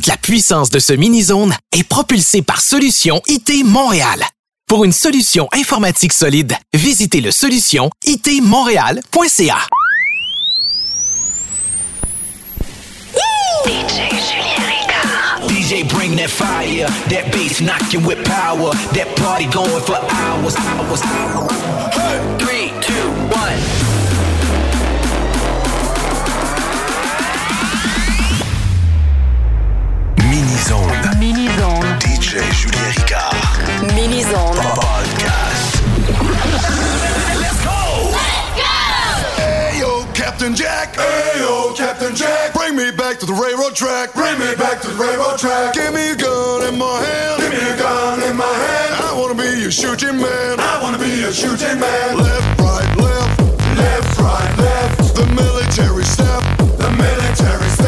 Toute la puissance de ce mini-zone est propulsée par Solution IT Montréal. Pour une solution informatique solide, visitez le solution itmontréal.ca. Mini-Zone. Mini-Zone. DJ Julien Ricard. Mini-Zone. Podcast. Let's go! Let's go! Hey, yo, Captain Jack. Hey, yo, Captain Jack. Bring me back to the railroad track. Bring me back to the railroad track. Give me a gun in my hand. Give me a gun in my hand. I wanna be a shooting man. I wanna be a shooting man. Left, right, left. Left, right, left. The military step. The military step.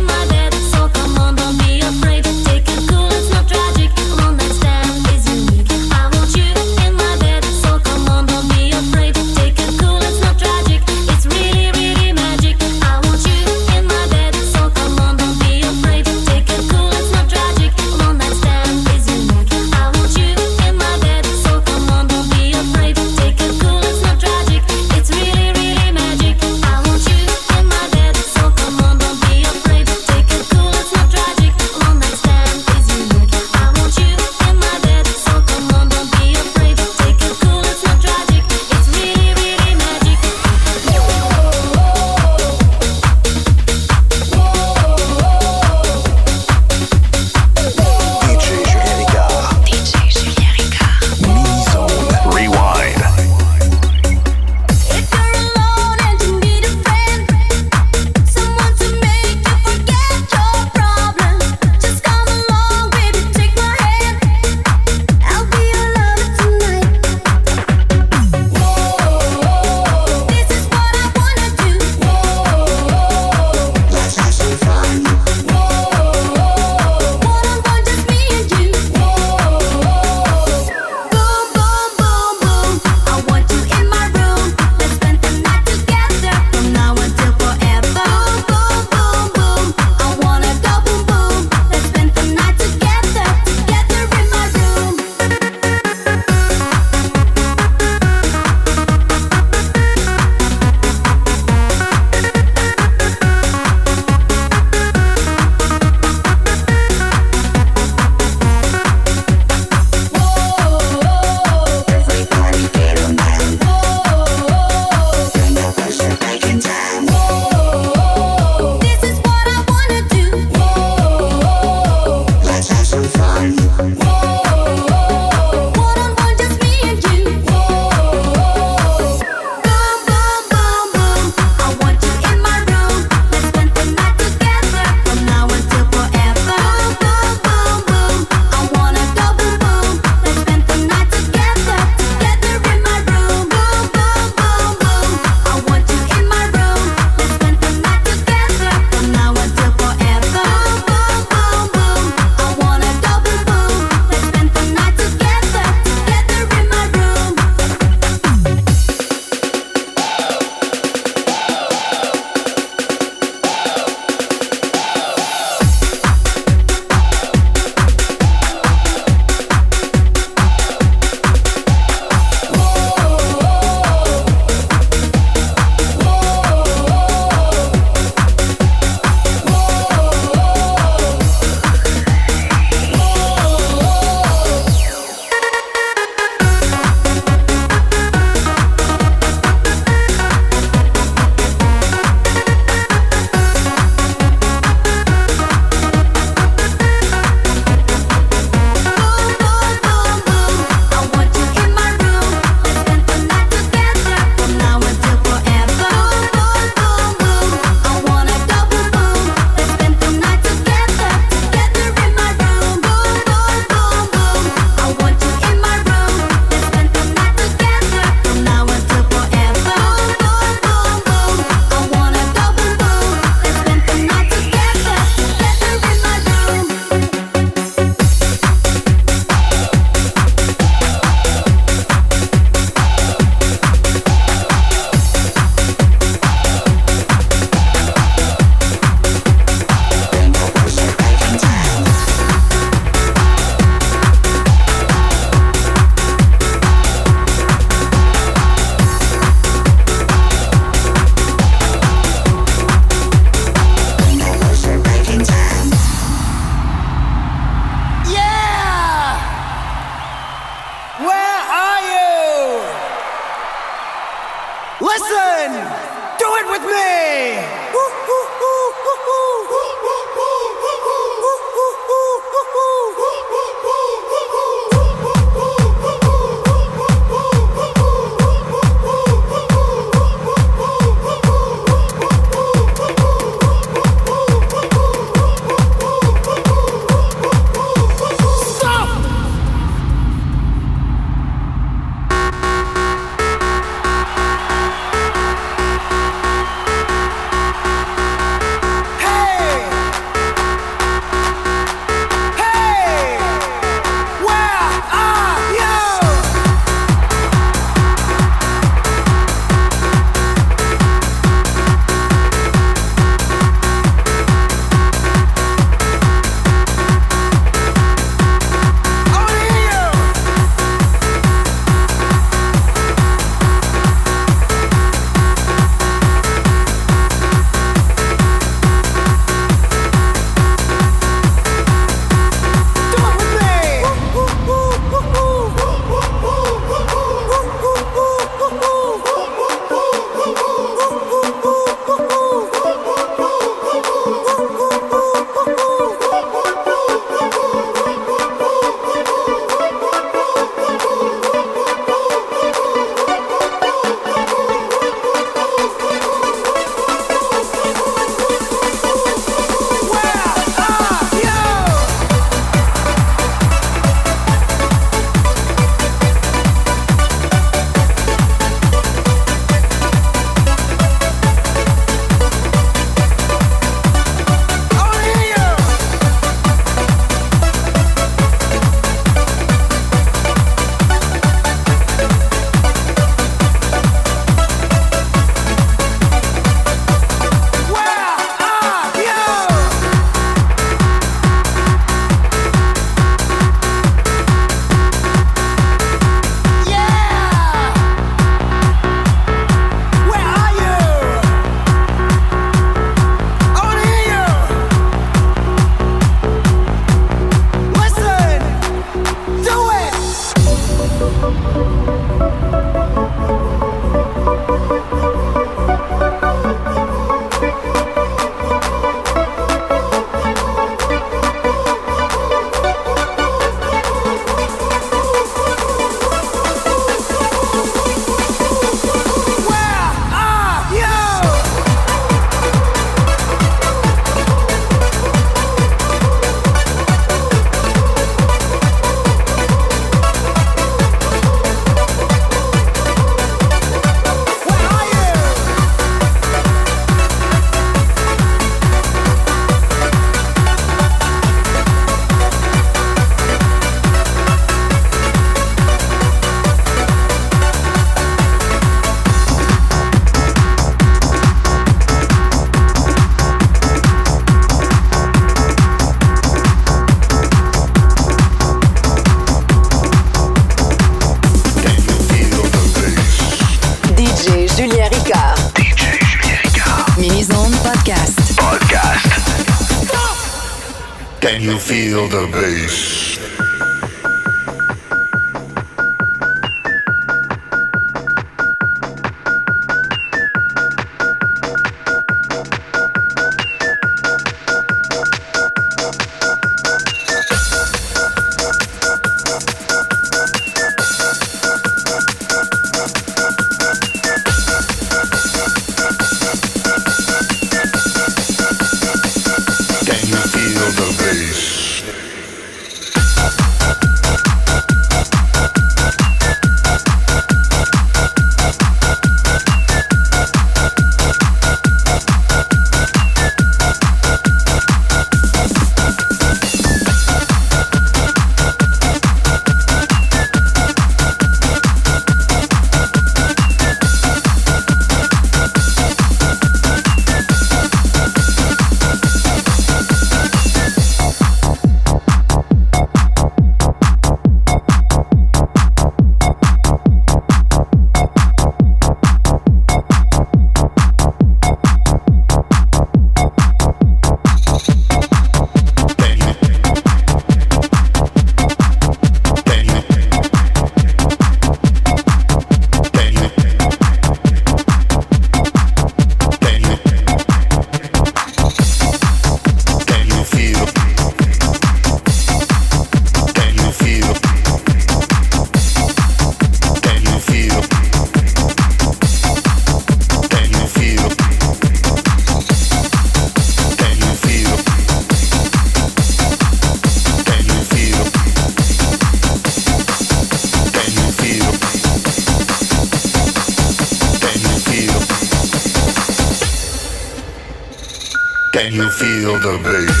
Feel the bass?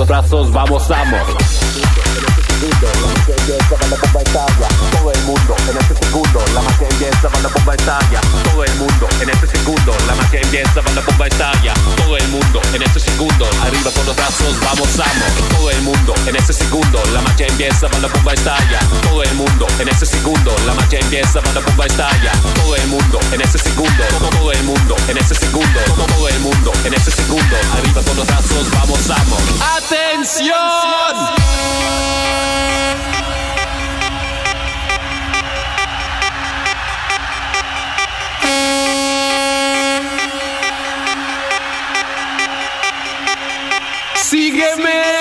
los brazos, vamos, vamos empieza con la bomba todo el mundo en este segundo, la magia empieza con la bomba Italia, todo el mundo en este segundo, la magia empieza con la bomba Italia, todo el mundo en este segundo, arriba con los brazos, vamos, vamos, todo el mundo en este segundo, la magia empieza con la bomba Italia, todo el mundo en este segundo, la magia empieza con la bomba Italia, todo el mundo en este segundo, todo el mundo en este segundo, todo el mundo en este segundo, arriba con los brazos, vamos, vamos. ¡Atención! Sígueme.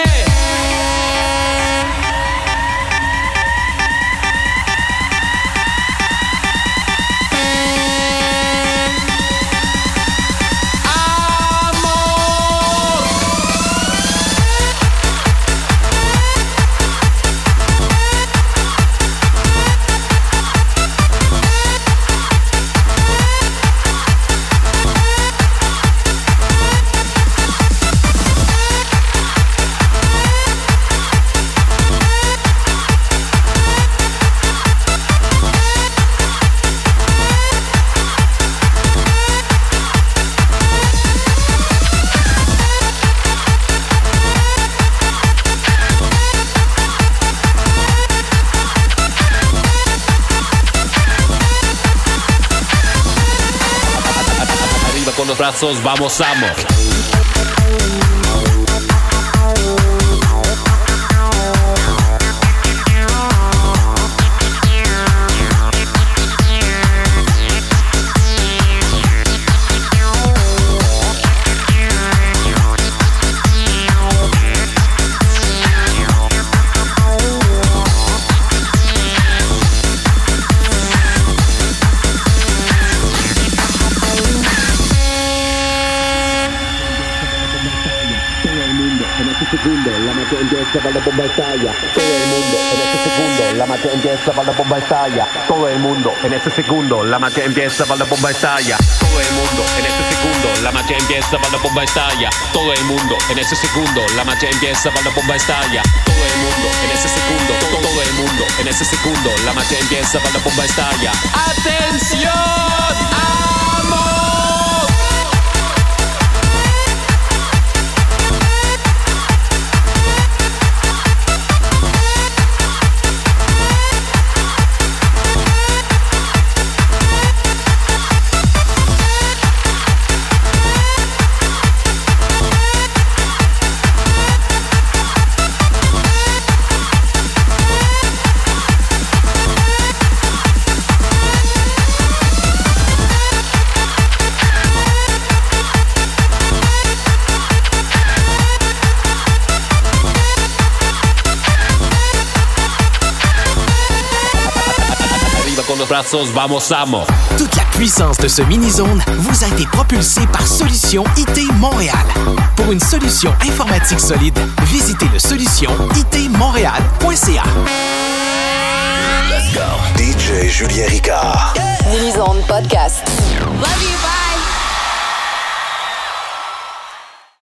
Vamos, vamos. Empieza para la bomba estalla. Todo el mundo en este segundo, la magia empieza para la bomba estalla. Todo el mundo en este segundo, la magia empieza, va la bomba estalla. Todo el mundo en ese segundo, la magia empieza, va la bomba estalla. Todo el mundo en ese segundo, todo, el mundo en ese segundo, la magia empieza, va la bomba estalla. ¡Atención! Brazos, vamos. Toute la puissance de ce mini-zone vous a été propulsée par Solution IT Montréal. Pour une solution informatique solide, visitez le solution itmontréal.ca. DJ Julien Ricard. Mini Zone Podcast. Love you, bye.